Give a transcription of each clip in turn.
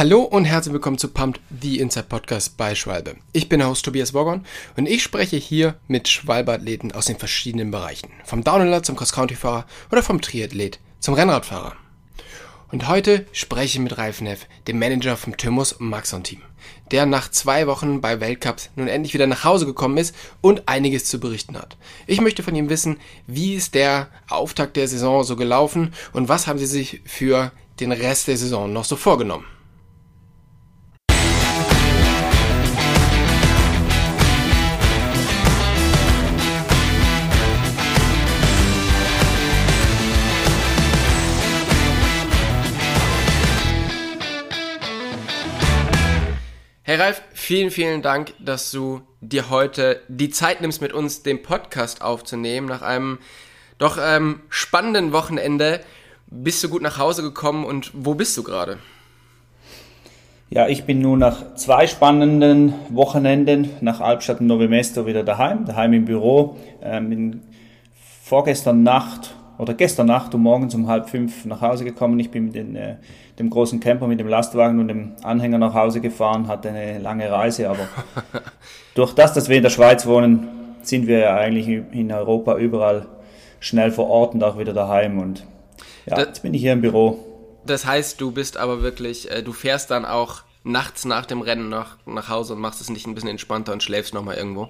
Hallo und herzlich willkommen zu Pumped, the Inside Podcast bei Schwalbe. Ich bin Host Tobias Wogon und ich spreche hier mit Schwalbe-Athleten aus den verschiedenen Bereichen. Vom Downhiller zum Cross-Country-Fahrer oder vom Triathlet zum Rennradfahrer. Und heute spreche ich mit Ralf Neff, dem Manager vom Thymus Maxon Team, der nach zwei Wochen bei Weltcups nun endlich wieder nach Hause gekommen ist und einiges zu berichten hat. Ich möchte von ihm wissen, wie ist der Auftakt der Saison so gelaufen und was haben sie sich für den Rest der Saison noch so vorgenommen. Hey Ralf, vielen, vielen Dank, dass du dir heute die Zeit nimmst, mit uns den Podcast aufzunehmen. Nach einem doch ähm, spannenden Wochenende bist du gut nach Hause gekommen und wo bist du gerade? Ja, ich bin nun nach zwei spannenden Wochenenden nach Albstadt und Novemesto wieder daheim, daheim im Büro. Ähm, vorgestern Nacht oder gestern Nacht um morgens um halb fünf nach Hause gekommen. Ich bin mit den, äh, dem großen Camper, mit dem Lastwagen und dem Anhänger nach Hause gefahren, hatte eine lange Reise, aber durch das, dass wir in der Schweiz wohnen, sind wir ja eigentlich in Europa überall schnell vor Ort und auch wieder daheim und ja, das, jetzt bin ich hier im Büro. Das heißt, du bist aber wirklich, äh, du fährst dann auch nachts nach dem Rennen nach, nach Hause und machst es nicht ein bisschen entspannter und schläfst nochmal irgendwo?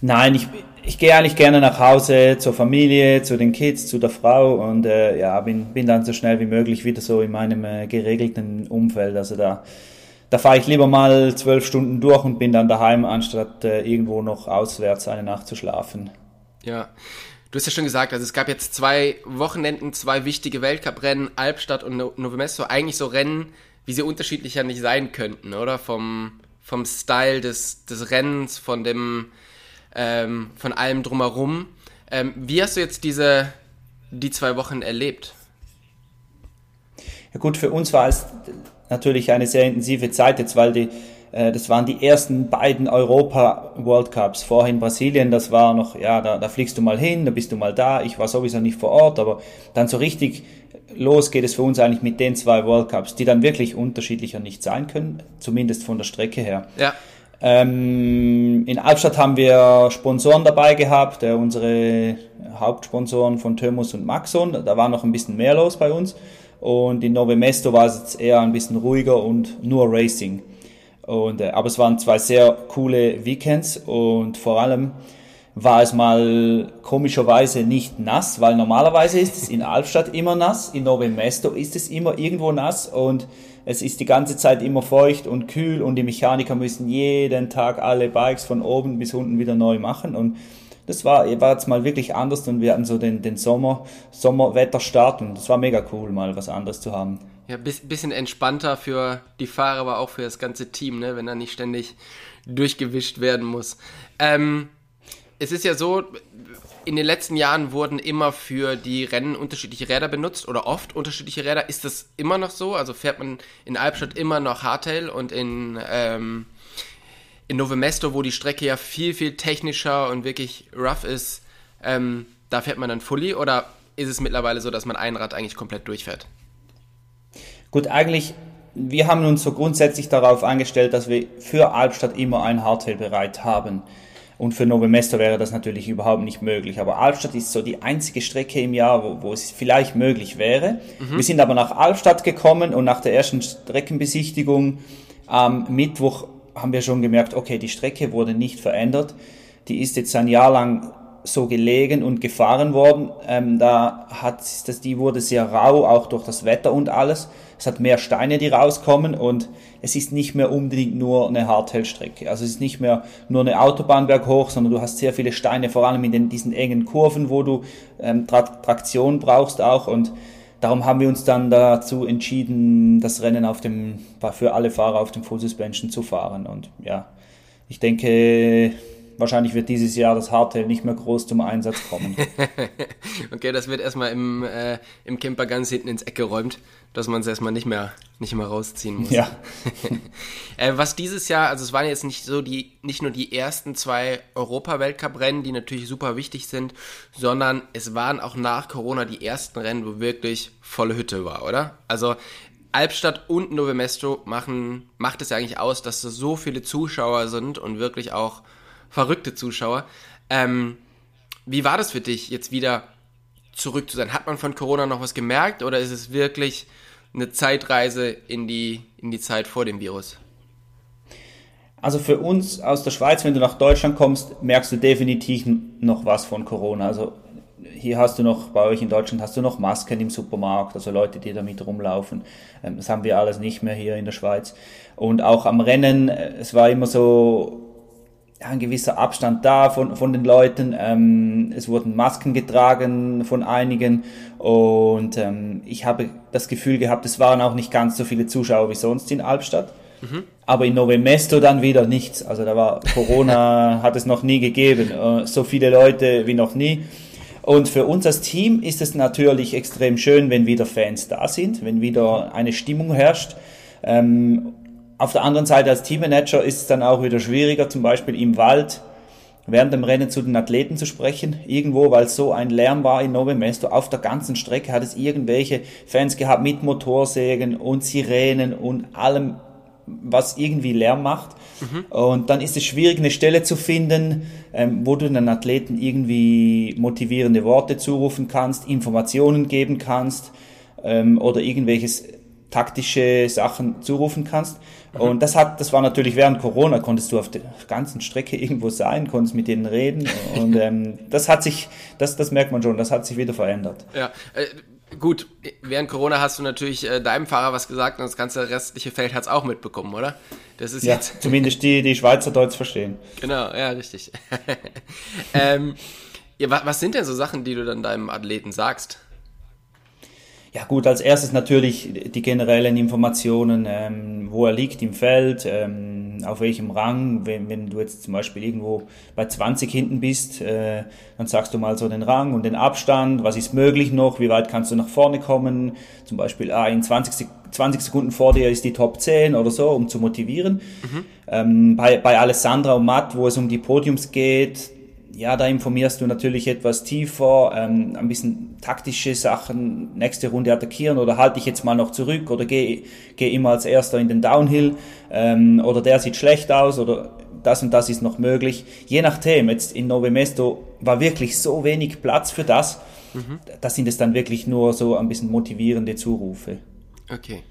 Nein, ich, ich gehe eigentlich gerne nach Hause zur Familie, zu den Kids, zu der Frau und äh, ja, bin, bin dann so schnell wie möglich wieder so in meinem äh, geregelten Umfeld. Also da, da fahre ich lieber mal zwölf Stunden durch und bin dann daheim, anstatt äh, irgendwo noch auswärts eine Nacht zu schlafen. Ja, du hast ja schon gesagt, also es gab jetzt zwei Wochenenden, zwei wichtige Weltcuprennen, Albstadt und Novemesto, eigentlich so Rennen, wie sie unterschiedlicher nicht sein könnten, oder? Vom, vom Style des, des Rennens, von dem ähm, von allem drumherum. Ähm, wie hast du jetzt diese die zwei Wochen erlebt? Ja gut, für uns war es natürlich eine sehr intensive Zeit jetzt, weil die äh, das waren die ersten beiden Europa World Cups. Vorher in Brasilien, das war noch, ja, da, da fliegst du mal hin, da bist du mal da. Ich war sowieso nicht vor Ort, aber dann so richtig los geht es für uns eigentlich mit den zwei World Cups, die dann wirklich unterschiedlicher nicht sein können, zumindest von der Strecke her. Ja. Ähm, in Albstadt haben wir Sponsoren dabei gehabt, äh, unsere Hauptsponsoren von Thermos und Maxon. Da war noch ein bisschen mehr los bei uns. Und in Nove Mesto war es jetzt eher ein bisschen ruhiger und nur Racing. Und, äh, aber es waren zwei sehr coole Weekends und vor allem war es mal komischerweise nicht nass, weil normalerweise ist es in Albstadt immer nass, in Nove Mesto ist es immer irgendwo nass und es ist die ganze Zeit immer feucht und kühl und die Mechaniker müssen jeden Tag alle Bikes von oben bis unten wieder neu machen und das war, war jetzt mal wirklich anders und wir hatten so den, den Sommer, Sommerwetterstart und das war mega cool, mal was anderes zu haben. Ja, bisschen entspannter für die Fahrer, aber auch für das ganze Team, ne, wenn er nicht ständig durchgewischt werden muss. Ähm, es ist ja so, in den letzten Jahren wurden immer für die Rennen unterschiedliche Räder benutzt oder oft unterschiedliche Räder. Ist das immer noch so? Also fährt man in Albstadt immer noch Hardtail und in, ähm, in Novemesto, wo die Strecke ja viel, viel technischer und wirklich rough ist, ähm, da fährt man dann Fully oder ist es mittlerweile so, dass man ein Rad eigentlich komplett durchfährt? Gut, eigentlich, wir haben uns so grundsätzlich darauf eingestellt, dass wir für Albstadt immer ein Hardtail bereit haben. Und für Nove Mesto wäre das natürlich überhaupt nicht möglich. Aber Albstadt ist so die einzige Strecke im Jahr, wo, wo es vielleicht möglich wäre. Mhm. Wir sind aber nach Albstadt gekommen und nach der ersten Streckenbesichtigung am Mittwoch haben wir schon gemerkt, okay, die Strecke wurde nicht verändert. Die ist jetzt ein Jahr lang so gelegen und gefahren worden. Ähm, da hat das, die wurde sehr rau, auch durch das Wetter und alles. Es hat mehr Steine, die rauskommen und es ist nicht mehr unbedingt nur eine Hardtail-Strecke. Also es ist nicht mehr nur eine Autobahn berghoch, sondern du hast sehr viele Steine, vor allem in den, diesen engen Kurven, wo du ähm, Tra Traktion brauchst auch und darum haben wir uns dann dazu entschieden, das Rennen auf dem, für alle Fahrer auf dem Full Suspension zu fahren und ja, ich denke, wahrscheinlich wird dieses Jahr das Hardtail nicht mehr groß zum Einsatz kommen. okay, das wird erstmal im, äh, im Camper ganz hinten ins Eck geräumt, dass man es erstmal nicht mehr, nicht mehr rausziehen muss. Ja. äh, was dieses Jahr, also es waren jetzt nicht so die, nicht nur die ersten zwei Europa-Weltcup-Rennen, die natürlich super wichtig sind, sondern es waren auch nach Corona die ersten Rennen, wo wirklich volle Hütte war, oder? Also Albstadt und Novemesto machen, macht es ja eigentlich aus, dass da so viele Zuschauer sind und wirklich auch verrückte Zuschauer. Ähm, wie war das für dich, jetzt wieder zurück zu sein? Hat man von Corona noch was gemerkt oder ist es wirklich eine Zeitreise in die, in die Zeit vor dem Virus? Also für uns aus der Schweiz, wenn du nach Deutschland kommst, merkst du definitiv noch was von Corona. Also hier hast du noch, bei euch in Deutschland hast du noch Masken im Supermarkt, also Leute, die damit rumlaufen. Ähm, das haben wir alles nicht mehr hier in der Schweiz. Und auch am Rennen, äh, es war immer so ein gewisser Abstand da von, von den Leuten. Ähm, es wurden Masken getragen von einigen und ähm, ich habe das Gefühl gehabt, es waren auch nicht ganz so viele Zuschauer wie sonst in Albstadt. Mhm. Aber in Novemesto dann wieder nichts. Also da war Corona, hat es noch nie gegeben. Äh, so viele Leute wie noch nie. Und für uns als Team ist es natürlich extrem schön, wenn wieder Fans da sind, wenn wieder eine Stimmung herrscht. Ähm, auf der anderen Seite als Teammanager ist es dann auch wieder schwieriger, zum Beispiel im Wald während dem Rennen zu den Athleten zu sprechen, irgendwo, weil es so ein Lärm war in Nove Mesto. Auf der ganzen Strecke hat es irgendwelche Fans gehabt mit Motorsägen und Sirenen und allem, was irgendwie Lärm macht. Mhm. Und dann ist es schwierig, eine Stelle zu finden, ähm, wo du den Athleten irgendwie motivierende Worte zurufen kannst, Informationen geben kannst ähm, oder irgendwelches taktische Sachen zurufen kannst. Mhm. Und das hat, das war natürlich während Corona, konntest du auf der ganzen Strecke irgendwo sein, konntest mit denen reden. Und ähm, das hat sich, das, das merkt man schon, das hat sich wieder verändert. Ja, äh, gut, während Corona hast du natürlich äh, deinem Fahrer was gesagt und das ganze restliche Feld hat es auch mitbekommen, oder? Das ist ja, jetzt. Zumindest die, die Schweizer Deutsch verstehen. Genau, ja, richtig. ähm, ja, was sind denn so Sachen, die du dann deinem Athleten sagst? Ja gut, als erstes natürlich die generellen Informationen, ähm, wo er liegt im Feld, ähm, auf welchem Rang. Wenn, wenn du jetzt zum Beispiel irgendwo bei 20 hinten bist, äh, dann sagst du mal so den Rang und den Abstand, was ist möglich noch, wie weit kannst du nach vorne kommen. Zum Beispiel ah, in 20, 20 Sekunden vor dir ist die Top 10 oder so, um zu motivieren. Mhm. Ähm, bei, bei Alessandra und Matt, wo es um die Podiums geht, ja, da informierst du natürlich etwas tiefer, ähm, ein bisschen taktische Sachen, nächste Runde attackieren oder halte ich jetzt mal noch zurück oder gehe geh immer als erster in den Downhill ähm, oder der sieht schlecht aus oder das und das ist noch möglich. Je nachdem, jetzt in Nove Mesto war wirklich so wenig Platz für das, mhm. da sind es dann wirklich nur so ein bisschen motivierende Zurufe. Okay.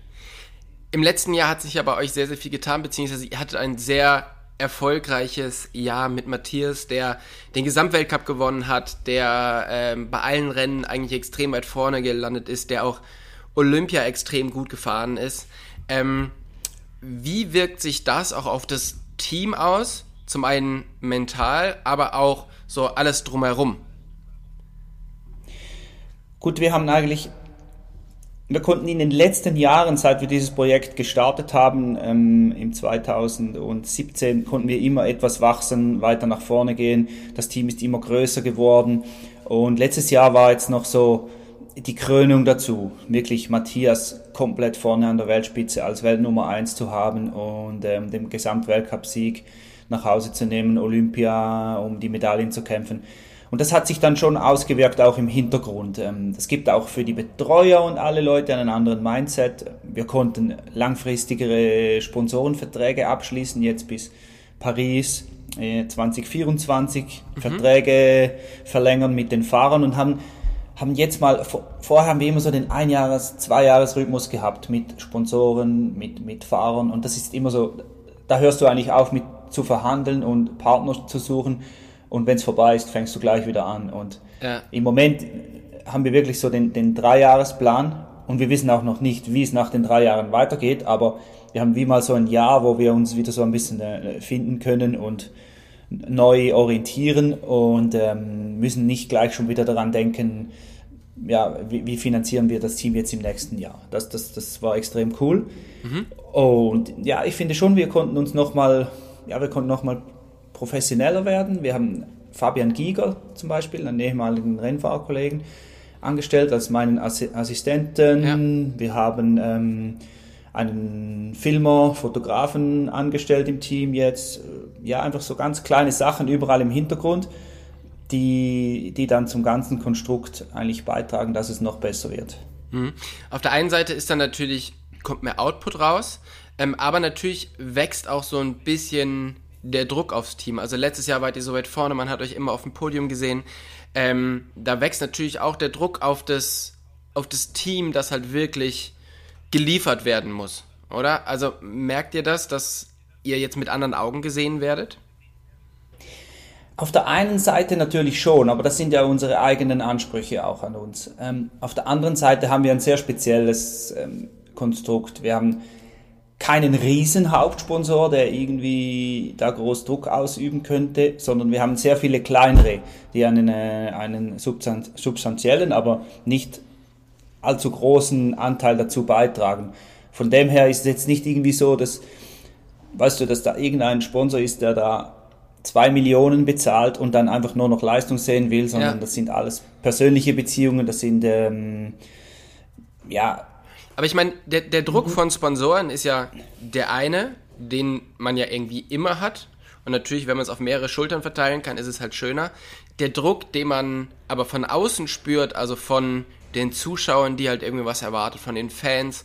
Im letzten Jahr hat sich ja bei euch sehr, sehr viel getan, beziehungsweise ihr hattet ein sehr erfolgreiches Jahr mit Matthias, der den Gesamtweltcup gewonnen hat, der ähm, bei allen Rennen eigentlich extrem weit vorne gelandet ist, der auch Olympia extrem gut gefahren ist. Ähm, wie wirkt sich das auch auf das Team aus? Zum einen mental, aber auch so alles drumherum. Gut, wir haben eigentlich wir konnten in den letzten Jahren, seit wir dieses Projekt gestartet haben, ähm, im 2017, konnten wir immer etwas wachsen, weiter nach vorne gehen. Das Team ist immer größer geworden. Und letztes Jahr war jetzt noch so die Krönung dazu, wirklich Matthias komplett vorne an der Weltspitze als Weltnummer eins zu haben und ähm, den Gesamtweltcup-Sieg nach Hause zu nehmen, Olympia, um die Medaillen zu kämpfen. Und das hat sich dann schon ausgewirkt auch im Hintergrund. Ähm, das gibt auch für die Betreuer und alle Leute einen anderen Mindset. Wir konnten langfristigere Sponsorenverträge abschließen, jetzt bis Paris 2024 äh, mhm. Verträge verlängern mit den Fahrern und haben haben jetzt mal, vorher haben wir immer so den Einjahres-, Zweijahres-Rhythmus gehabt mit Sponsoren, mit, mit Fahrern und das ist immer so, da hörst du eigentlich auf mit zu verhandeln und Partner zu suchen und wenn es vorbei ist, fängst du gleich wieder an. Und ja. im Moment haben wir wirklich so den, den Dreijahresplan und wir wissen auch noch nicht, wie es nach den drei Jahren weitergeht, aber wir haben wie mal so ein Jahr, wo wir uns wieder so ein bisschen äh, finden können und neu orientieren und ähm, müssen nicht gleich schon wieder daran denken, ja, wie, wie, finanzieren wir das Team jetzt im nächsten Jahr. Das, das, das war extrem cool. Mhm. Und ja, ich finde schon, wir konnten uns nochmal, ja, wir konnten nochmal professioneller werden. Wir haben Fabian Giger zum Beispiel, einen ehemaligen Rennfahrerkollegen, angestellt als meinen Assistenten. Ja. Wir haben ähm, einen Filmer, Fotografen angestellt im Team jetzt. Ja, einfach so ganz kleine Sachen überall im Hintergrund, die, die dann zum ganzen Konstrukt eigentlich beitragen, dass es noch besser wird. Mhm. Auf der einen Seite ist dann natürlich kommt mehr Output raus. Ähm, aber natürlich wächst auch so ein bisschen der Druck aufs Team. Also letztes Jahr wart ihr so weit vorne, man hat euch immer auf dem Podium gesehen. Ähm, da wächst natürlich auch der Druck auf das, auf das Team, das halt wirklich geliefert werden muss, oder? Also merkt ihr das, dass ihr jetzt mit anderen Augen gesehen werdet? Auf der einen Seite natürlich schon, aber das sind ja unsere eigenen Ansprüche auch an uns. Ähm, auf der anderen Seite haben wir ein sehr spezielles ähm, Konstrukt. Wir haben keinen riesen Hauptsponsor, der irgendwie da groß Druck ausüben könnte, sondern wir haben sehr viele kleinere, die einen, äh, einen substanziellen, aber nicht allzu großen Anteil dazu beitragen. Von dem her ist es jetzt nicht irgendwie so, dass, weißt du, dass da irgendein Sponsor ist, der da zwei Millionen bezahlt und dann einfach nur noch Leistung sehen will, sondern ja. das sind alles persönliche Beziehungen, das sind ähm, ja. Aber ich meine, der, der Druck von Sponsoren ist ja der eine, den man ja irgendwie immer hat. Und natürlich, wenn man es auf mehrere Schultern verteilen kann, ist es halt schöner. Der Druck, den man aber von außen spürt, also von den Zuschauern, die halt irgendwie was erwartet, von den Fans,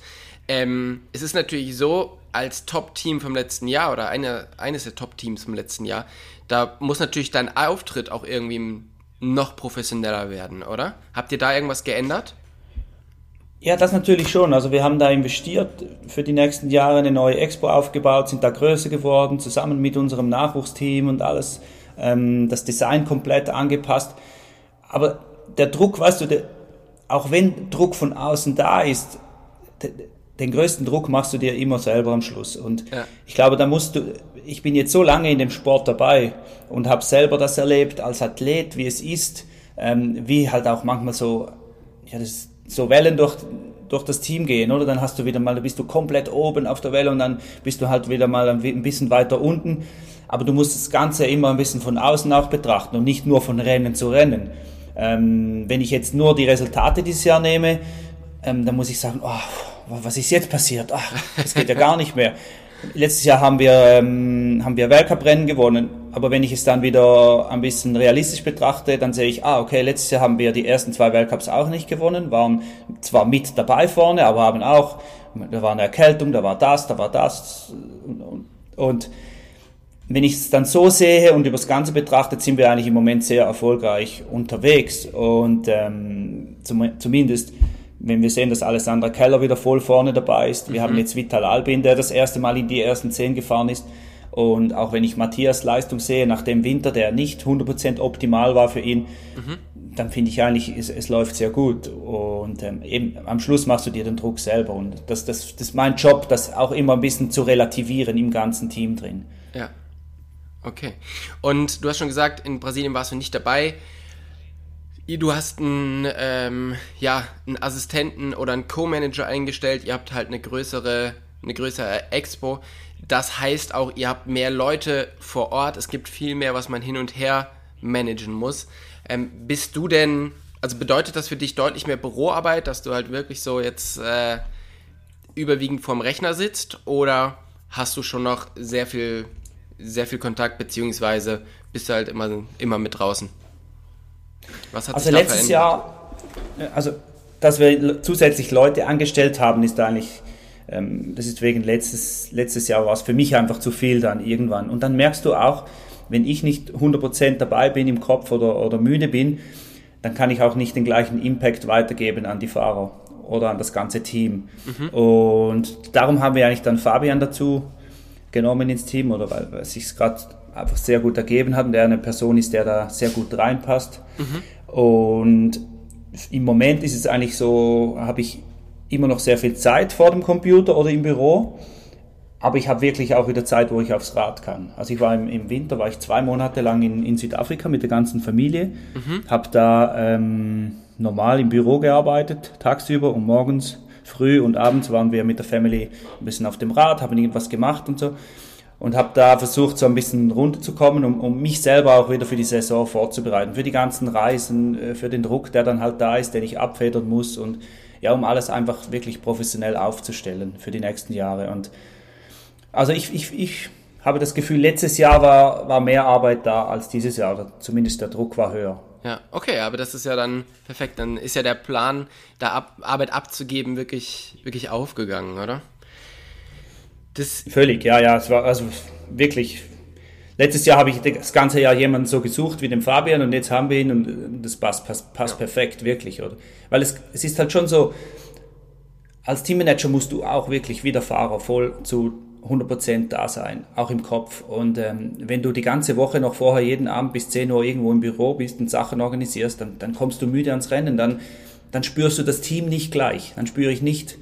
ähm, es ist natürlich so, als Top-Team vom letzten Jahr oder eine, eines der Top-Teams vom letzten Jahr, da muss natürlich dein Auftritt auch irgendwie noch professioneller werden, oder? Habt ihr da irgendwas geändert? Ja, das natürlich schon. Also wir haben da investiert, für die nächsten Jahre eine neue Expo aufgebaut, sind da größer geworden, zusammen mit unserem Nachwuchsteam und alles, ähm, das Design komplett angepasst. Aber der Druck, weißt du, der, auch wenn Druck von außen da ist, den größten Druck machst du dir immer selber am Schluss. Und ja. ich glaube, da musst du, ich bin jetzt so lange in dem Sport dabei und habe selber das erlebt als Athlet, wie es ist, ähm, wie halt auch manchmal so, ja, das, so Wellen durch, durch das Team gehen, oder? Dann hast du wieder mal, bist du komplett oben auf der Welle und dann bist du halt wieder mal ein bisschen weiter unten. Aber du musst das Ganze immer ein bisschen von außen auch betrachten und nicht nur von Rennen zu Rennen. Ähm, wenn ich jetzt nur die Resultate dieses Jahr nehme, ähm, dann muss ich sagen, oh, was ist jetzt passiert? Ach, das geht ja gar nicht mehr. Letztes Jahr haben wir, ähm, haben wir Weltcuprennen gewonnen, aber wenn ich es dann wieder ein bisschen realistisch betrachte, dann sehe ich, ah, okay, letztes Jahr haben wir die ersten zwei Weltcups auch nicht gewonnen, waren zwar mit dabei vorne, aber haben auch, da war eine Erkältung, da war das, da war das. Und, und, wenn ich es dann so sehe und übers Ganze betrachtet, sind wir eigentlich im Moment sehr erfolgreich unterwegs. Und ähm, zum, zumindest wenn wir sehen, dass Alessandra Keller wieder voll vorne dabei ist. Wir mhm. haben jetzt Vital Albin, der das erste Mal in die ersten zehn gefahren ist. Und auch wenn ich Matthias Leistung sehe, nach dem Winter, der nicht 100% optimal war für ihn, mhm. dann finde ich eigentlich, es, es, läuft sehr gut. Und ähm, eben am Schluss machst du dir den Druck selber. Und das, das, das ist mein Job, das auch immer ein bisschen zu relativieren im ganzen Team drin. Ja. Okay. Und du hast schon gesagt, in Brasilien warst du nicht dabei. Du hast einen, ähm, ja, einen Assistenten oder einen Co-Manager eingestellt. Ihr habt halt eine größere, eine größere Expo. Das heißt auch, ihr habt mehr Leute vor Ort. Es gibt viel mehr, was man hin und her managen muss. Ähm, bist du denn, also bedeutet das für dich deutlich mehr Büroarbeit, dass du halt wirklich so jetzt äh, überwiegend vorm Rechner sitzt? Oder hast du schon noch sehr viel, sehr viel Kontakt, beziehungsweise bist du halt immer, immer mit draußen? Was hat also sich letztes verändert? Jahr, also dass wir zusätzlich Leute angestellt haben, ist eigentlich, ähm, das ist wegen letztes, letztes Jahr war es für mich einfach zu viel dann irgendwann. Und dann merkst du auch, wenn ich nicht 100% dabei bin im Kopf oder, oder müde bin, dann kann ich auch nicht den gleichen Impact weitergeben an die Fahrer oder an das ganze Team. Mhm. Und darum haben wir eigentlich dann Fabian dazu genommen ins Team oder weil, weil es sich gerade einfach sehr gut ergeben hat und der eine Person ist, der da sehr gut reinpasst. Mhm. Und im Moment ist es eigentlich so, habe ich immer noch sehr viel Zeit vor dem Computer oder im Büro, aber ich habe wirklich auch wieder Zeit, wo ich aufs Rad kann. Also ich war im, im Winter, war ich zwei Monate lang in, in Südafrika mit der ganzen Familie, mhm. habe da ähm, normal im Büro gearbeitet, tagsüber und morgens früh und abends waren wir mit der Family ein bisschen auf dem Rad, haben irgendwas gemacht und so und habe da versucht, so ein bisschen runterzukommen, um, um mich selber auch wieder für die Saison vorzubereiten, für die ganzen Reisen, äh, für den Druck, der dann halt da ist, den ich abfedern muss und ja, um alles einfach wirklich professionell aufzustellen für die nächsten Jahre. Und also ich, ich, ich habe das Gefühl, letztes Jahr war, war mehr Arbeit da als dieses Jahr, oder zumindest der Druck war höher. Ja, okay, aber das ist ja dann perfekt. Dann ist ja der Plan, da Arbeit abzugeben, wirklich, wirklich aufgegangen, oder? Das Völlig, ja, ja. Es war also wirklich. Letztes Jahr habe ich das ganze Jahr jemanden so gesucht wie den Fabian und jetzt haben wir ihn und das passt, passt, passt ja. perfekt, wirklich, oder? Weil es, es ist halt schon so, als Teammanager musst du auch wirklich wie der Fahrer voll zu 100% da sein, auch im Kopf. Und ähm, wenn du die ganze Woche noch vorher jeden Abend bis 10 Uhr irgendwo im Büro bist und Sachen organisierst, dann, dann kommst du müde ans Rennen, dann, dann spürst du das Team nicht gleich. Dann spüre ich nicht,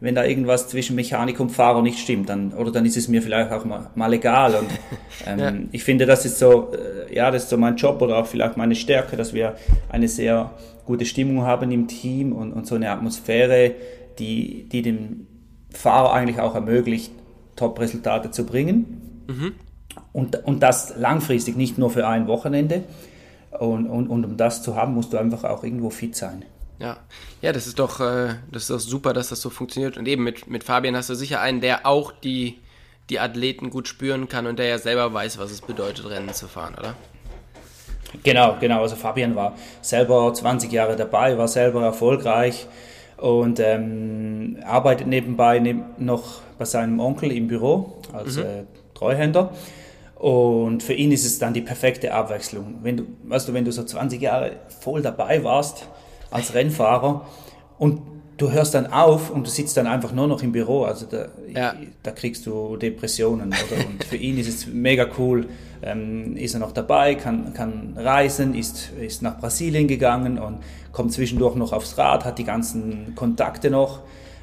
wenn da irgendwas zwischen Mechanik und Fahrer nicht stimmt, dann, oder dann ist es mir vielleicht auch mal, mal egal. Und ähm, ja. ich finde, das ist so, äh, ja, das ist so mein Job oder auch vielleicht meine Stärke, dass wir eine sehr gute Stimmung haben im Team und, und so eine Atmosphäre, die, die dem Fahrer eigentlich auch ermöglicht, Top-Resultate zu bringen. Mhm. Und, und das langfristig, nicht nur für ein Wochenende. Und, und, und um das zu haben, musst du einfach auch irgendwo fit sein. Ja, ja, das ist doch, äh, das ist doch super, dass das so funktioniert. Und eben mit, mit Fabian hast du sicher einen, der auch die, die Athleten gut spüren kann und der ja selber weiß, was es bedeutet, Rennen zu fahren, oder? Genau, genau. Also Fabian war selber 20 Jahre dabei, war selber erfolgreich und ähm, arbeitet nebenbei neb noch bei seinem Onkel im Büro als mhm. äh, Treuhänder. Und für ihn ist es dann die perfekte Abwechslung. Wenn du, weißt du, wenn du so 20 Jahre voll dabei warst als Rennfahrer und du hörst dann auf und du sitzt dann einfach nur noch im Büro, also da, ja. da kriegst du Depressionen. Oder? Und für ihn ist es mega cool, ähm, ist er noch dabei, kann, kann reisen, ist, ist nach Brasilien gegangen und kommt zwischendurch noch aufs Rad, hat die ganzen Kontakte noch.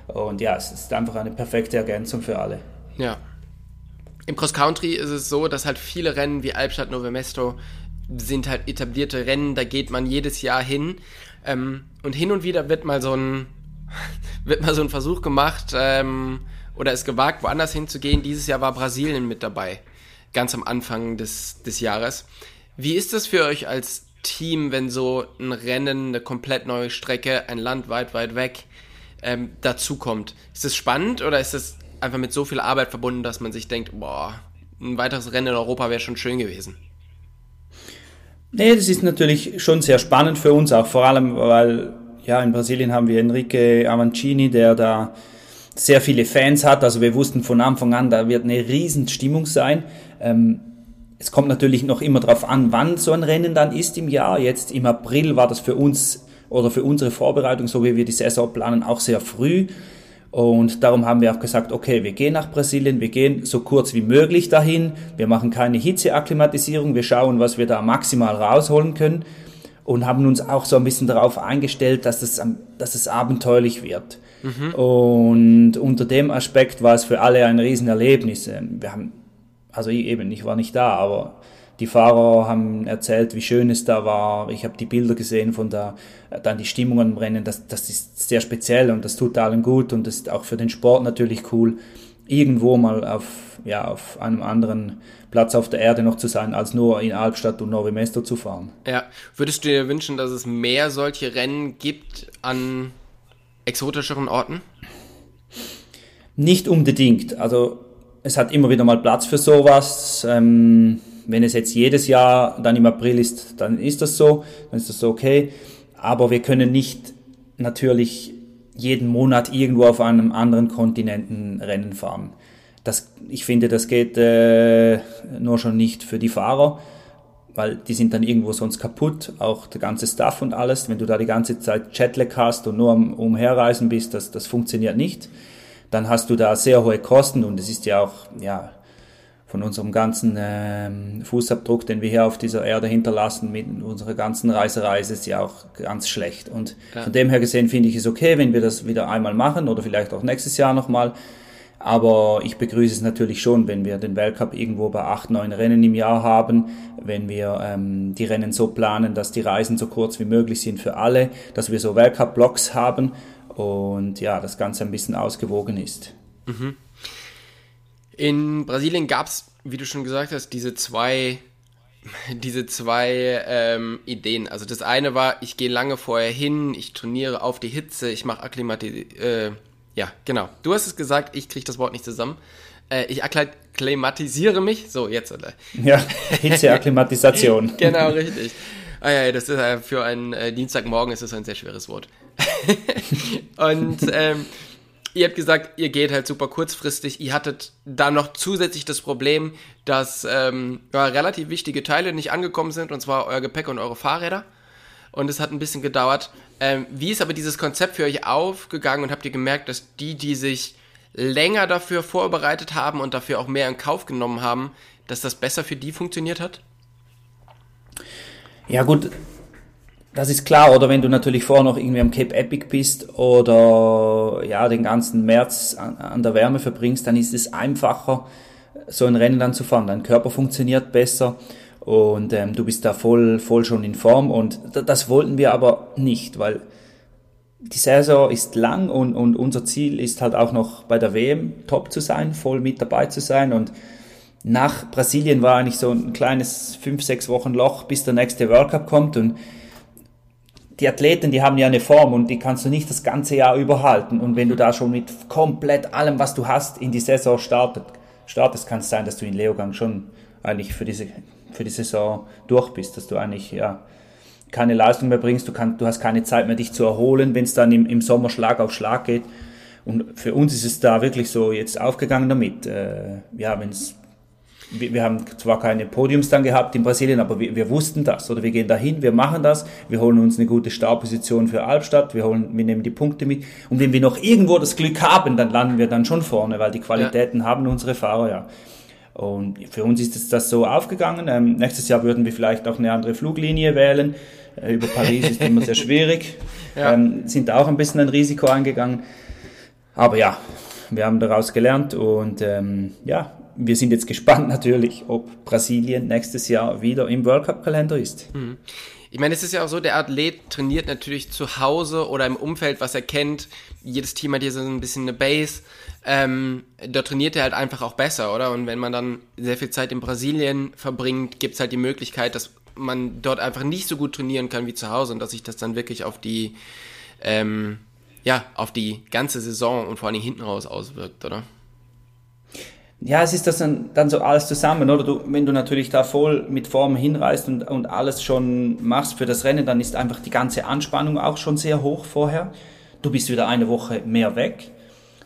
Und ja, es ist einfach eine perfekte Ergänzung für alle. Ja. Im Cross Country ist es so, dass halt viele Rennen wie Albstadt Nove Mesto sind halt etablierte Rennen, da geht man jedes Jahr hin. Ähm, und hin und wieder wird mal so ein, wird mal so ein Versuch gemacht ähm, oder ist gewagt, woanders hinzugehen. Dieses Jahr war Brasilien mit dabei, ganz am Anfang des, des Jahres. Wie ist das für euch als Team, wenn so ein Rennen, eine komplett neue Strecke, ein Land weit, weit weg ähm, dazukommt? Ist das spannend oder ist das einfach mit so viel Arbeit verbunden, dass man sich denkt, boah, ein weiteres Rennen in Europa wäre schon schön gewesen? Nee, das ist natürlich schon sehr spannend für uns, auch vor allem, weil ja, in Brasilien haben wir Enrique Avancini, der da sehr viele Fans hat. Also wir wussten von Anfang an, da wird eine Riesenstimmung sein. Ähm, es kommt natürlich noch immer darauf an, wann so ein Rennen dann ist im Jahr. Jetzt im April war das für uns oder für unsere Vorbereitung, so wie wir die Saison planen, auch sehr früh. Und darum haben wir auch gesagt, okay, wir gehen nach Brasilien, wir gehen so kurz wie möglich dahin, wir machen keine Hitzeakklimatisierung, wir schauen, was wir da maximal rausholen können und haben uns auch so ein bisschen darauf eingestellt, dass es, dass es abenteuerlich wird. Mhm. Und unter dem Aspekt war es für alle ein Riesenerlebnis. Wir haben also ich eben, ich war nicht da, aber die Fahrer haben erzählt, wie schön es da war. Ich habe die Bilder gesehen von da, dann die Stimmung am Rennen. Das, das ist sehr speziell und das tut allen gut und das ist auch für den Sport natürlich cool, irgendwo mal auf, ja, auf einem anderen Platz auf der Erde noch zu sein, als nur in Albstadt und Novi Mesto zu fahren. Ja, würdest du dir wünschen, dass es mehr solche Rennen gibt an exotischeren Orten? Nicht unbedingt. Also es hat immer wieder mal Platz für sowas. Ähm, wenn es jetzt jedes Jahr dann im April ist, dann ist das so, dann ist das so okay. Aber wir können nicht natürlich jeden Monat irgendwo auf einem anderen Kontinenten Rennen fahren. Das, ich finde, das geht äh, nur schon nicht für die Fahrer, weil die sind dann irgendwo sonst kaputt, auch der ganze Staff und alles. Wenn du da die ganze Zeit Jetlag hast und nur am Umherreisen bist, das, das funktioniert nicht dann hast du da sehr hohe Kosten und es ist ja auch, ja, von unserem ganzen ähm, Fußabdruck, den wir hier auf dieser Erde hinterlassen, mit unserer ganzen Reisereise, ist ja auch ganz schlecht. Und ja. von dem her gesehen finde ich es okay, wenn wir das wieder einmal machen oder vielleicht auch nächstes Jahr nochmal. Aber ich begrüße es natürlich schon, wenn wir den Weltcup irgendwo bei acht, neun Rennen im Jahr haben, wenn wir ähm, die Rennen so planen, dass die Reisen so kurz wie möglich sind für alle, dass wir so Weltcup-Blocks haben und ja, das Ganze ein bisschen ausgewogen ist. Mhm. In Brasilien gab es, wie du schon gesagt hast, diese zwei, diese zwei ähm, Ideen. Also das eine war, ich gehe lange vorher hin, ich trainiere auf die Hitze, ich mache Akklimatisierung. Äh, ja, genau. Du hast es gesagt, ich kriege das Wort nicht zusammen. Äh, ich akklimatisiere mich. So, jetzt. Oder? Ja, Hitzeakklimatisation. genau, richtig. Ah ja, das ist äh, für einen äh, Dienstagmorgen ist das ein sehr schweres Wort. und ähm, ihr habt gesagt, ihr geht halt super kurzfristig. Ihr hattet da noch zusätzlich das Problem, dass ähm, ja, relativ wichtige Teile nicht angekommen sind, und zwar euer Gepäck und eure Fahrräder. Und es hat ein bisschen gedauert. Ähm, wie ist aber dieses Konzept für euch aufgegangen und habt ihr gemerkt, dass die, die sich länger dafür vorbereitet haben und dafür auch mehr in Kauf genommen haben, dass das besser für die funktioniert hat? Ja gut, das ist klar, oder wenn du natürlich vorher noch irgendwie am Cape Epic bist oder ja den ganzen März an, an der Wärme verbringst, dann ist es einfacher, so ein Rennen dann zu fahren. Dein Körper funktioniert besser und ähm, du bist da voll, voll schon in Form und das wollten wir aber nicht, weil die Saison ist lang und, und unser Ziel ist halt auch noch bei der WM top zu sein, voll mit dabei zu sein und nach Brasilien war eigentlich so ein kleines fünf, sechs Wochen Loch, bis der nächste World Cup kommt und die Athleten, die haben ja eine Form und die kannst du nicht das ganze Jahr überhalten. Und wenn du da schon mit komplett allem, was du hast, in die Saison startet, startest, kann es sein, dass du in Leogang schon eigentlich für diese für die Saison durch bist, dass du eigentlich ja keine Leistung mehr bringst, du, kann, du hast keine Zeit mehr, dich zu erholen, wenn es dann im, im Sommer Schlag auf Schlag geht. Und für uns ist es da wirklich so jetzt aufgegangen damit. Äh, ja, wenn es wir, wir, haben zwar keine Podiums dann gehabt in Brasilien, aber wir, wir, wussten das, oder wir gehen dahin, wir machen das, wir holen uns eine gute Startposition für Albstadt, wir holen, wir nehmen die Punkte mit. Und wenn wir noch irgendwo das Glück haben, dann landen wir dann schon vorne, weil die Qualitäten ja. haben unsere Fahrer ja. Und für uns ist das so aufgegangen. Ähm, nächstes Jahr würden wir vielleicht auch eine andere Fluglinie wählen. Äh, über Paris ist immer sehr schwierig. Ja. Ähm, sind auch ein bisschen ein Risiko eingegangen. Aber ja, wir haben daraus gelernt und ähm, ja, wir sind jetzt gespannt natürlich, ob Brasilien nächstes Jahr wieder im World Cup Kalender ist. Mhm. Ich meine, es ist ja auch so, der Athlet trainiert natürlich zu Hause oder im Umfeld, was er kennt. Jedes Team hat hier so ein bisschen eine Base. Ähm, da trainiert er halt einfach auch besser, oder? Und wenn man dann sehr viel Zeit in Brasilien verbringt, gibt es halt die Möglichkeit, dass man dort einfach nicht so gut trainieren kann wie zu Hause und dass sich das dann wirklich auf die, ähm, ja, auf die ganze Saison und vor allem hinten raus auswirkt, oder? Ja, es ist das dann, dann so alles zusammen, oder? Du, wenn du natürlich da voll mit Form hinreist und, und alles schon machst für das Rennen, dann ist einfach die ganze Anspannung auch schon sehr hoch vorher. Du bist wieder eine Woche mehr weg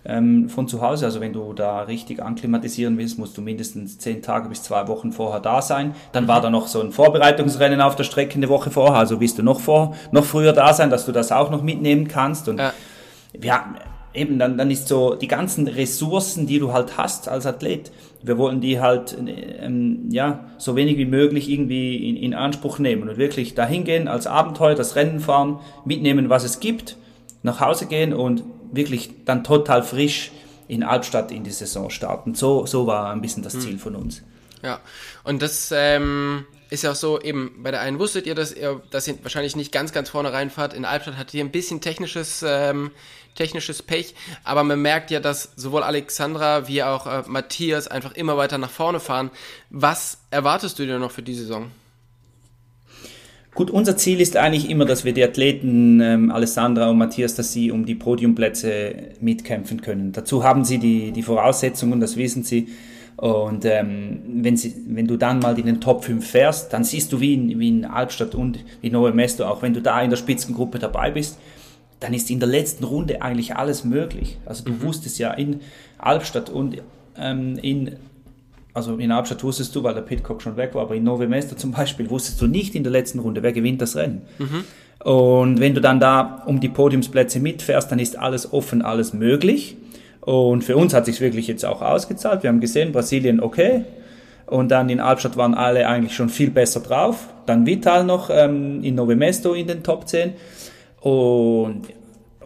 ähm, von zu Hause. Also wenn du da richtig anklimatisieren willst, musst du mindestens zehn Tage bis zwei Wochen vorher da sein. Dann war da noch so ein Vorbereitungsrennen auf der Strecke eine Woche vorher. Also willst du noch vor, noch früher da sein, dass du das auch noch mitnehmen kannst. Und ja, ja eben, dann, dann ist so die ganzen Ressourcen, die du halt hast als Athlet, wir wollen die halt ähm, ja so wenig wie möglich irgendwie in, in Anspruch nehmen und wirklich dahin gehen als Abenteuer, das Rennen fahren, mitnehmen, was es gibt, nach Hause gehen und wirklich dann total frisch in Albstadt in die Saison starten. So, so war ein bisschen das hm. Ziel von uns. Ja, und das ähm, ist ja auch so, eben bei der einen wusstet ihr, dass ihr, dass ihr wahrscheinlich nicht ganz, ganz vorne reinfahrt. In Albstadt hattet ihr ein bisschen technisches ähm, technisches Pech, aber man merkt ja, dass sowohl Alexandra wie auch äh, Matthias einfach immer weiter nach vorne fahren. Was erwartest du dir noch für die Saison? Gut, unser Ziel ist eigentlich immer, dass wir die Athleten ähm, Alessandra und Matthias, dass sie um die Podiumplätze mitkämpfen können. Dazu haben sie die, die Voraussetzungen, das wissen sie. Und ähm, wenn, sie, wenn du dann mal in den Top 5 fährst, dann siehst du wie in, wie in Albstadt und wie Noe Mesto, auch wenn du da in der Spitzengruppe dabei bist, dann ist in der letzten Runde eigentlich alles möglich. Also du mhm. wusstest ja in Albstadt und ähm, in, also in Albstadt wusstest du, weil der Pitcock schon weg war, aber in Nove Mesto zum Beispiel wusstest du nicht in der letzten Runde, wer gewinnt das Rennen. Mhm. Und wenn du dann da um die Podiumsplätze mitfährst, dann ist alles offen, alles möglich. Und für uns hat sich wirklich jetzt auch ausgezahlt. Wir haben gesehen, Brasilien okay. Und dann in Albstadt waren alle eigentlich schon viel besser drauf. Dann Vital noch ähm, in Nove Mesto in den Top 10. Und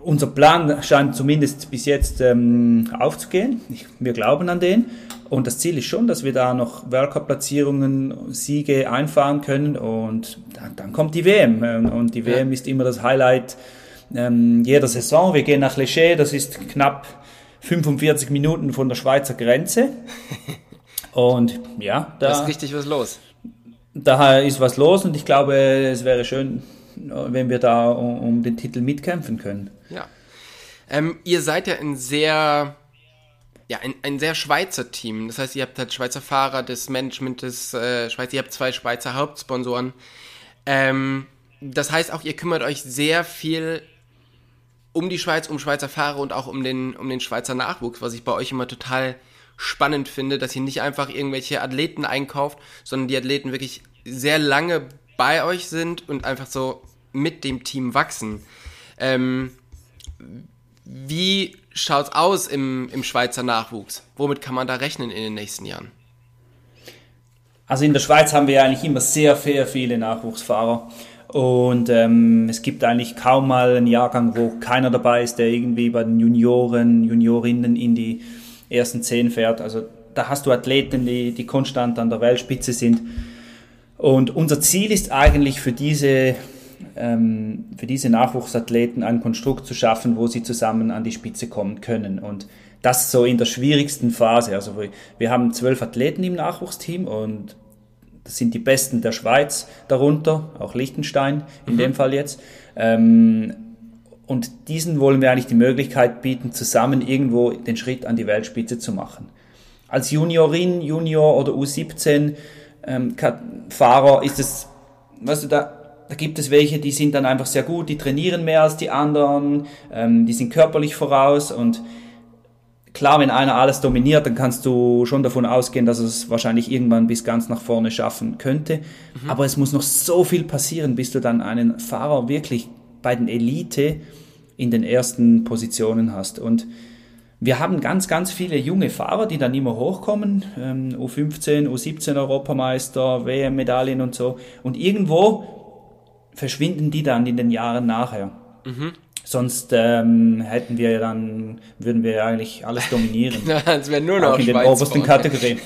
unser Plan scheint zumindest bis jetzt ähm, aufzugehen. Ich, wir glauben an den. Und das Ziel ist schon, dass wir da noch World Cup-Platzierungen, Siege einfahren können. Und dann, dann, kommt die WM. Ähm, und die WM ist immer das Highlight ähm, jeder Saison. Wir gehen nach Leché, das ist knapp 45 Minuten von der Schweizer Grenze. Und ja, da, da ist richtig was los. Da ist was los und ich glaube, es wäre schön, wenn wir da um, um den Titel mitkämpfen können. Ja. Ähm, ihr seid ja ein sehr, ja, ein, ein sehr Schweizer Team. Das heißt, ihr habt halt Schweizer Fahrer, das Management des äh, Schweiz, ihr habt zwei Schweizer Hauptsponsoren. Ähm, das heißt auch, ihr kümmert euch sehr viel um die Schweiz, um Schweizer Fahrer und auch um den, um den Schweizer Nachwuchs, was ich bei euch immer total spannend finde, dass ihr nicht einfach irgendwelche Athleten einkauft, sondern die Athleten wirklich sehr lange bei euch sind und einfach so mit dem Team wachsen. Ähm, wie schaut's aus im, im Schweizer Nachwuchs? Womit kann man da rechnen in den nächsten Jahren? Also in der Schweiz haben wir eigentlich immer sehr, sehr viele Nachwuchsfahrer. Und ähm, es gibt eigentlich kaum mal einen Jahrgang, wo keiner dabei ist, der irgendwie bei den Junioren, Juniorinnen in die ersten zehn fährt. Also da hast du Athleten, die, die konstant an der Weltspitze sind. Und unser Ziel ist eigentlich für diese, ähm, für diese Nachwuchsathleten ein Konstrukt zu schaffen, wo sie zusammen an die Spitze kommen können. Und das so in der schwierigsten Phase. Also wir haben zwölf Athleten im Nachwuchsteam und das sind die Besten der Schweiz darunter, auch Liechtenstein in mhm. dem Fall jetzt. Ähm, und diesen wollen wir eigentlich die Möglichkeit bieten, zusammen irgendwo den Schritt an die Weltspitze zu machen. Als Juniorin, Junior oder U17 ähm, Fahrer ist es, weißt du, da, da gibt es welche, die sind dann einfach sehr gut, die trainieren mehr als die anderen, ähm, die sind körperlich voraus und Klar, wenn einer alles dominiert, dann kannst du schon davon ausgehen, dass es wahrscheinlich irgendwann bis ganz nach vorne schaffen könnte. Mhm. Aber es muss noch so viel passieren, bis du dann einen Fahrer wirklich bei den Elite in den ersten Positionen hast. Und wir haben ganz, ganz viele junge Fahrer, die dann immer hochkommen. Ähm, U15, U17 Europameister, WM-Medaillen und so. Und irgendwo verschwinden die dann in den Jahren nachher. Mhm. Sonst ähm, hätten wir ja dann, würden wir ja eigentlich alles dominieren. Es wäre nur noch auch in den obersten Kategorien.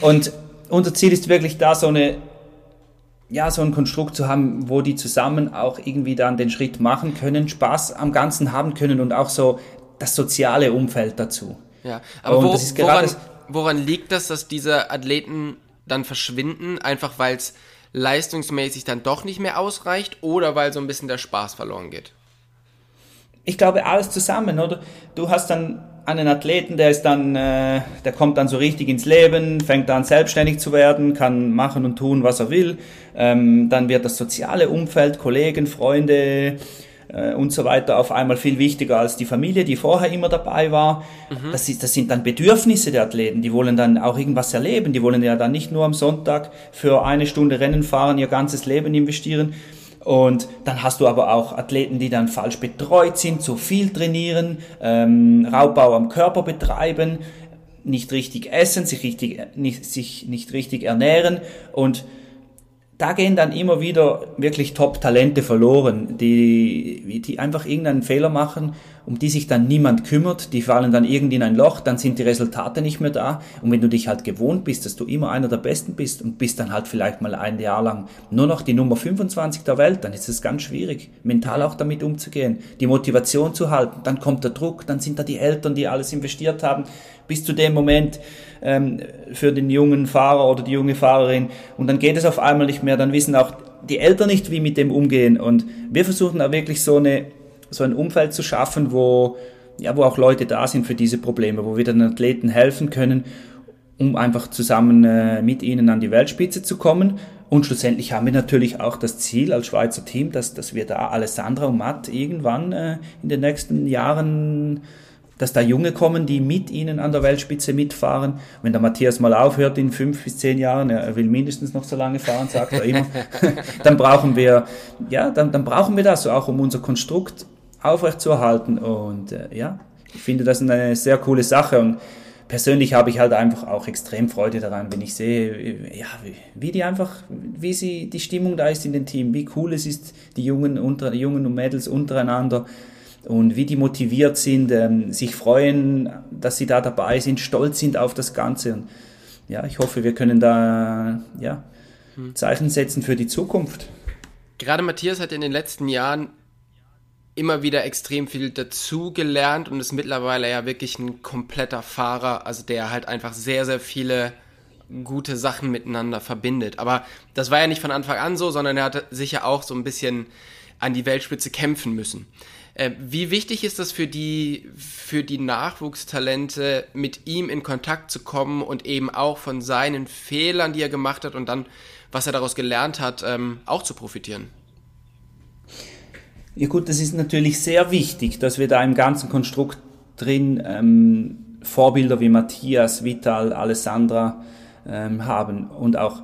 Und unser Ziel ist wirklich da so eine, ja, so ein Konstrukt zu haben, wo die zusammen auch irgendwie dann den Schritt machen können, Spaß am Ganzen haben können und auch so das soziale Umfeld dazu. Ja, aber wo, woran, woran liegt das, dass diese Athleten dann verschwinden? Einfach weil es leistungsmäßig dann doch nicht mehr ausreicht oder weil so ein bisschen der Spaß verloren geht? ich glaube, alles zusammen, oder? Du hast dann einen Athleten, der ist dann, äh, der kommt dann so richtig ins Leben, fängt an selbstständig zu werden, kann machen und tun, was er will. Ähm, dann wird das soziale Umfeld, Kollegen, Freunde äh, und so weiter auf einmal viel wichtiger als die Familie, die vorher immer dabei war. Mhm. Das, ist, das sind dann Bedürfnisse der Athleten, die wollen dann auch irgendwas erleben, die wollen ja dann nicht nur am Sonntag für eine Stunde Rennen fahren, ihr ganzes Leben investieren, und dann hast du aber auch Athleten, die dann falsch betreut sind, zu viel trainieren, ähm, Raubbau am Körper betreiben, nicht richtig essen, sich, richtig, nicht, sich nicht richtig ernähren und da gehen dann immer wieder wirklich Top-Talente verloren, die, die einfach irgendeinen Fehler machen, um die sich dann niemand kümmert, die fallen dann irgendwie in ein Loch, dann sind die Resultate nicht mehr da. Und wenn du dich halt gewohnt bist, dass du immer einer der Besten bist und bist dann halt vielleicht mal ein Jahr lang nur noch die Nummer 25 der Welt, dann ist es ganz schwierig, mental auch damit umzugehen, die Motivation zu halten. Dann kommt der Druck, dann sind da die Eltern, die alles investiert haben, bis zu dem Moment ähm, für den jungen Fahrer oder die junge Fahrerin. Und dann geht es auf einmal nicht mehr, dann wissen auch die Eltern nicht, wie mit dem umgehen. Und wir versuchen da wirklich so, eine, so ein Umfeld zu schaffen, wo, ja, wo auch Leute da sind für diese Probleme, wo wir den Athleten helfen können, um einfach zusammen äh, mit ihnen an die Weltspitze zu kommen. Und schlussendlich haben wir natürlich auch das Ziel als Schweizer Team, dass, dass wir da Alessandra und Matt irgendwann äh, in den nächsten Jahren dass da Junge kommen, die mit ihnen an der Weltspitze mitfahren. Wenn der Matthias mal aufhört in fünf bis zehn Jahren, er will mindestens noch so lange fahren, sagt er immer, dann brauchen wir, ja, dann, dann brauchen wir das auch, um unser Konstrukt aufrechtzuerhalten. Und äh, ja, ich finde das eine sehr coole Sache und persönlich habe ich halt einfach auch extrem Freude daran, wenn ich sehe, ja, wie die einfach, wie sie die Stimmung da ist in dem Team, wie cool es ist, die Jungen unter, die Jungen und Mädels untereinander und wie die motiviert sind, ähm, sich freuen, dass sie da dabei sind, stolz sind auf das Ganze. Und ja, ich hoffe, wir können da ja, hm. Zeichen setzen für die Zukunft. Gerade Matthias hat in den letzten Jahren immer wieder extrem viel dazugelernt und ist mittlerweile ja wirklich ein kompletter Fahrer, also der halt einfach sehr, sehr viele gute Sachen miteinander verbindet. Aber das war ja nicht von Anfang an so, sondern er hat sich ja auch so ein bisschen an die Weltspitze kämpfen müssen. Äh, wie wichtig ist das für die, für die Nachwuchstalente, mit ihm in Kontakt zu kommen und eben auch von seinen Fehlern, die er gemacht hat und dann, was er daraus gelernt hat, ähm, auch zu profitieren? Ja gut, das ist natürlich sehr wichtig, dass wir da im ganzen Konstrukt drin ähm, Vorbilder wie Matthias, Vital, Alessandra ähm, haben und auch,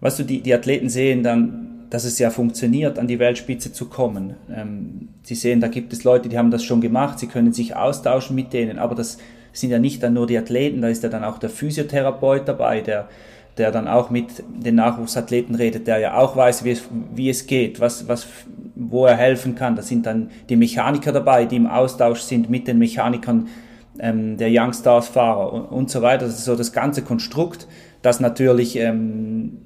weißt du, die, die Athleten sehen dann, dass es ja funktioniert, an die Weltspitze zu kommen. Ähm, sie sehen, da gibt es Leute, die haben das schon gemacht, sie können sich austauschen mit denen, aber das sind ja nicht dann nur die Athleten, da ist ja dann auch der Physiotherapeut dabei, der, der dann auch mit den Nachwuchsathleten redet, der ja auch weiß, wie es, wie es geht, was, was, wo er helfen kann. Da sind dann die Mechaniker dabei, die im Austausch sind mit den Mechanikern ähm, der Youngstars-Fahrer und, und, so weiter. Das ist so das ganze Konstrukt, das natürlich ähm,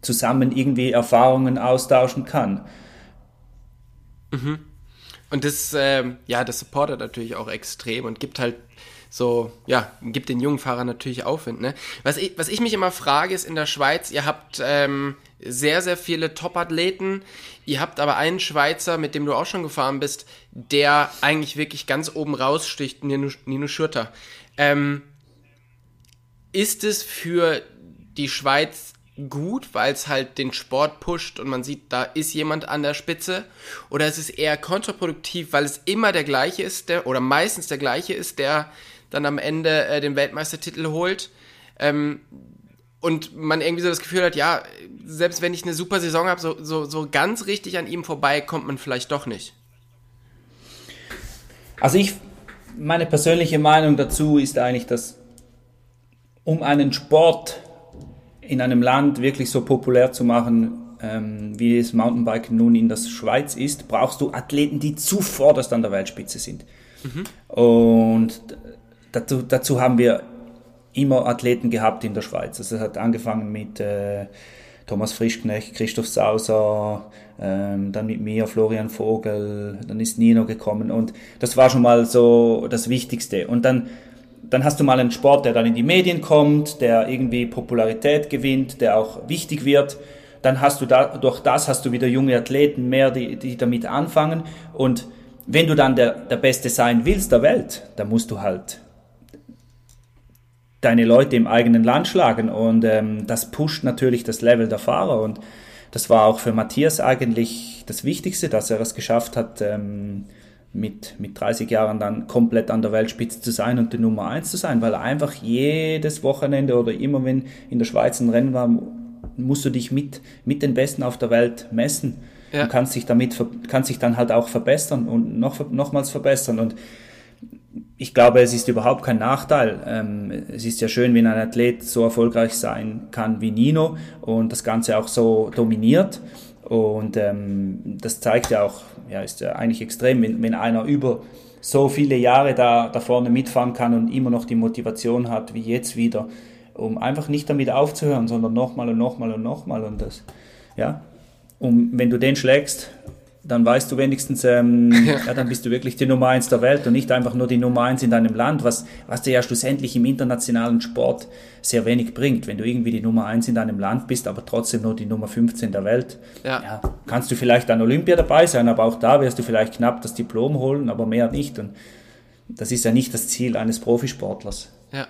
zusammen irgendwie Erfahrungen austauschen kann. Mhm. Und das, äh, ja, das supportet natürlich auch extrem und gibt halt so, ja, gibt den jungen Fahrern natürlich Aufwind. Ne? Was, ich, was ich mich immer frage, ist in der Schweiz, ihr habt ähm, sehr, sehr viele Top-Athleten, ihr habt aber einen Schweizer, mit dem du auch schon gefahren bist, der eigentlich wirklich ganz oben raussticht, Nino, Nino Schurter. Ähm, ist es für die Schweiz gut, weil es halt den Sport pusht und man sieht, da ist jemand an der Spitze? Oder ist es eher kontraproduktiv, weil es immer der gleiche ist, der, oder meistens der gleiche ist, der dann am Ende äh, den Weltmeistertitel holt? Ähm, und man irgendwie so das Gefühl hat, ja, selbst wenn ich eine super Saison habe, so, so, so ganz richtig an ihm vorbei kommt man vielleicht doch nicht. Also ich, meine persönliche Meinung dazu ist eigentlich, dass um einen Sport in einem Land wirklich so populär zu machen, ähm, wie es Mountainbiken nun in der Schweiz ist, brauchst du Athleten, die zuvorderst an der Weltspitze sind. Mhm. Und dazu, dazu haben wir immer Athleten gehabt in der Schweiz. Also es hat angefangen mit äh, Thomas Frischknecht, Christoph Sauser, ähm, dann mit mir, Florian Vogel, dann ist Nino gekommen und das war schon mal so das Wichtigste. Und dann dann hast du mal einen Sport, der dann in die Medien kommt, der irgendwie Popularität gewinnt, der auch wichtig wird. Dann hast du da, durch das hast du wieder junge Athleten mehr, die, die damit anfangen. Und wenn du dann der, der Beste sein willst der Welt, dann musst du halt deine Leute im eigenen Land schlagen. Und ähm, das pusht natürlich das Level der Fahrer. Und das war auch für Matthias eigentlich das Wichtigste, dass er es geschafft hat, ähm, mit, mit 30 Jahren dann komplett an der Weltspitze zu sein und die Nummer 1 zu sein, weil einfach jedes Wochenende oder immer wenn in der Schweiz ein Rennen war, musst du dich mit, mit den Besten auf der Welt messen ja. und kannst dich damit, kannst dich dann halt auch verbessern und noch, nochmals verbessern und ich glaube, es ist überhaupt kein Nachteil. Ähm, es ist ja schön, wenn ein Athlet so erfolgreich sein kann wie Nino und das Ganze auch so dominiert. Und ähm, das zeigt ja auch, ja, ist ja eigentlich extrem, wenn, wenn einer über so viele Jahre da, da vorne mitfahren kann und immer noch die Motivation hat, wie jetzt wieder, um einfach nicht damit aufzuhören, sondern nochmal und nochmal und nochmal und das, ja. Und wenn du den schlägst, dann weißt du wenigstens, ähm, ja. dann bist du wirklich die Nummer eins der Welt und nicht einfach nur die Nummer eins in deinem Land, was, was dir ja schlussendlich im internationalen Sport sehr wenig bringt. Wenn du irgendwie die Nummer eins in deinem Land bist, aber trotzdem nur die Nummer 15 der Welt, ja. ja. kannst du vielleicht an Olympia dabei sein, aber auch da wirst du vielleicht knapp das Diplom holen, aber mehr nicht. Und das ist ja nicht das Ziel eines Profisportlers. Ja.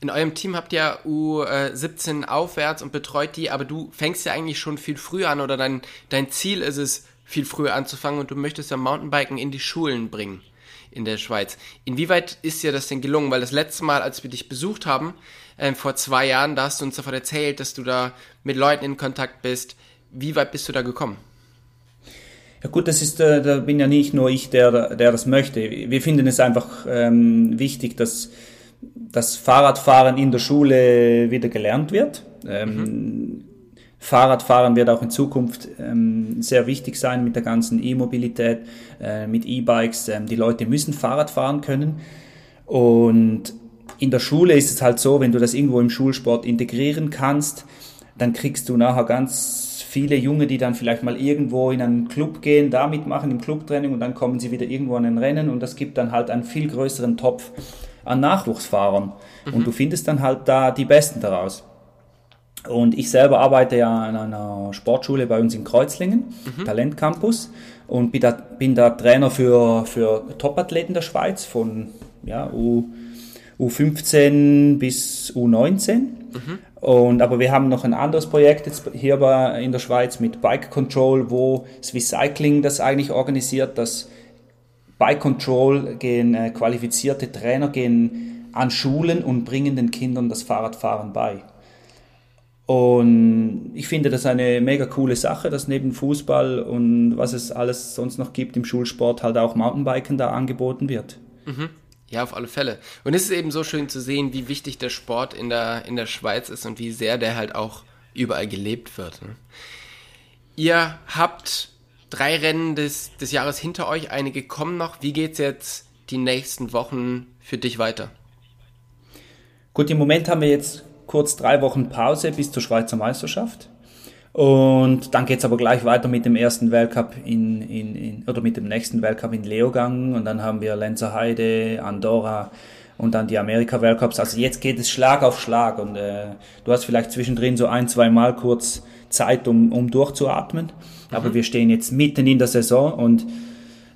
In eurem Team habt ihr U17 aufwärts und betreut die, aber du fängst ja eigentlich schon viel früher an oder dein, dein Ziel ist es, viel früher anzufangen und du möchtest ja Mountainbiken in die Schulen bringen in der Schweiz. Inwieweit ist dir das denn gelungen? Weil das letzte Mal, als wir dich besucht haben, äh, vor zwei Jahren, da hast du uns davon erzählt, dass du da mit Leuten in Kontakt bist. Wie weit bist du da gekommen? Ja gut, das ist, äh, da bin ja nicht nur ich, der, der das möchte. Wir finden es einfach ähm, wichtig, dass das Fahrradfahren in der Schule wieder gelernt wird. Ähm, mhm. Fahrradfahren wird auch in Zukunft ähm, sehr wichtig sein mit der ganzen E-Mobilität, äh, mit E-Bikes. Ähm, die Leute müssen Fahrrad fahren können. Und in der Schule ist es halt so, wenn du das irgendwo im Schulsport integrieren kannst, dann kriegst du nachher ganz viele Junge, die dann vielleicht mal irgendwo in einen Club gehen, da mitmachen im Clubtraining und dann kommen sie wieder irgendwo an ein Rennen und das gibt dann halt einen viel größeren Topf an Nachwuchsfahrern. Mhm. Und du findest dann halt da die Besten daraus. Und ich selber arbeite ja an einer Sportschule bei uns in Kreuzlingen, mhm. Talentcampus, und bin da, bin da Trainer für, für Topathleten der Schweiz von ja, U, U15 bis U19. Mhm. Und, aber wir haben noch ein anderes Projekt jetzt hier bei, in der Schweiz mit Bike Control, wo Swiss Cycling das eigentlich organisiert, dass Bike Control gehen äh, qualifizierte Trainer gehen an Schulen und bringen den Kindern das Fahrradfahren bei. Und ich finde das eine mega coole Sache, dass neben Fußball und was es alles sonst noch gibt im Schulsport halt auch Mountainbiken da angeboten wird. Mhm. Ja, auf alle Fälle. Und es ist eben so schön zu sehen, wie wichtig der Sport in der, in der Schweiz ist und wie sehr der halt auch überall gelebt wird. Ne? Ihr habt drei Rennen des, des Jahres hinter euch, einige kommen noch. Wie geht's jetzt die nächsten Wochen für dich weiter? Gut, im Moment haben wir jetzt kurz drei Wochen Pause bis zur Schweizer Meisterschaft. Und dann geht's aber gleich weiter mit dem ersten Weltcup in, in, in oder mit dem nächsten Weltcup in Leogang und dann haben wir Lenzer Heide, Andorra und dann die Amerika-Weltcups. Also jetzt geht es Schlag auf Schlag und äh, du hast vielleicht zwischendrin so ein, zwei Mal kurz Zeit, um, um durchzuatmen. Aber mhm. wir stehen jetzt mitten in der Saison und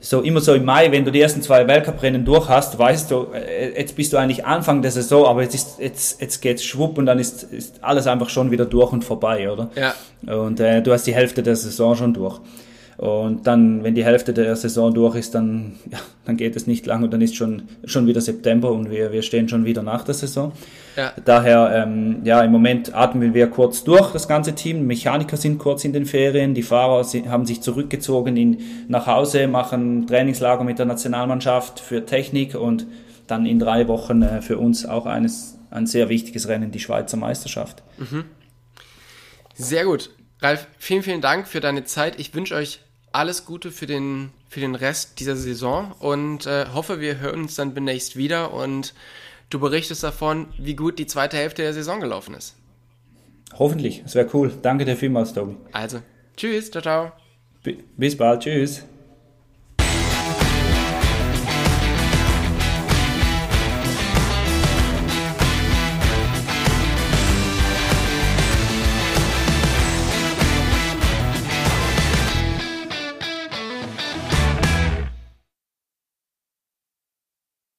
so immer so im Mai, wenn du die ersten zwei Weltcuprennen durch hast, weißt du, äh, jetzt bist du eigentlich Anfang der Saison, aber jetzt ist jetzt jetzt geht's schwupp und dann ist, ist alles einfach schon wieder durch und vorbei, oder? Ja. Und äh, du hast die Hälfte der Saison schon durch. Und dann, wenn die Hälfte der Saison durch ist, dann, ja, dann geht es nicht lang und dann ist schon, schon wieder September und wir, wir stehen schon wieder nach der Saison. Ja. Daher, ähm, ja, im Moment atmen wir kurz durch, das ganze Team. Mechaniker sind kurz in den Ferien, die Fahrer haben sich zurückgezogen in, nach Hause, machen Trainingslager mit der Nationalmannschaft für Technik und dann in drei Wochen äh, für uns auch eines, ein sehr wichtiges Rennen, die Schweizer Meisterschaft. Mhm. Sehr gut. Ralf, vielen, vielen Dank für deine Zeit. Ich wünsche euch alles Gute für den, für den Rest dieser Saison und äh, hoffe, wir hören uns dann demnächst wieder und du berichtest davon, wie gut die zweite Hälfte der Saison gelaufen ist. Hoffentlich, es wäre cool. Danke dir vielmals, Tobi. Also, tschüss, ciao, ciao. Bis bald, tschüss.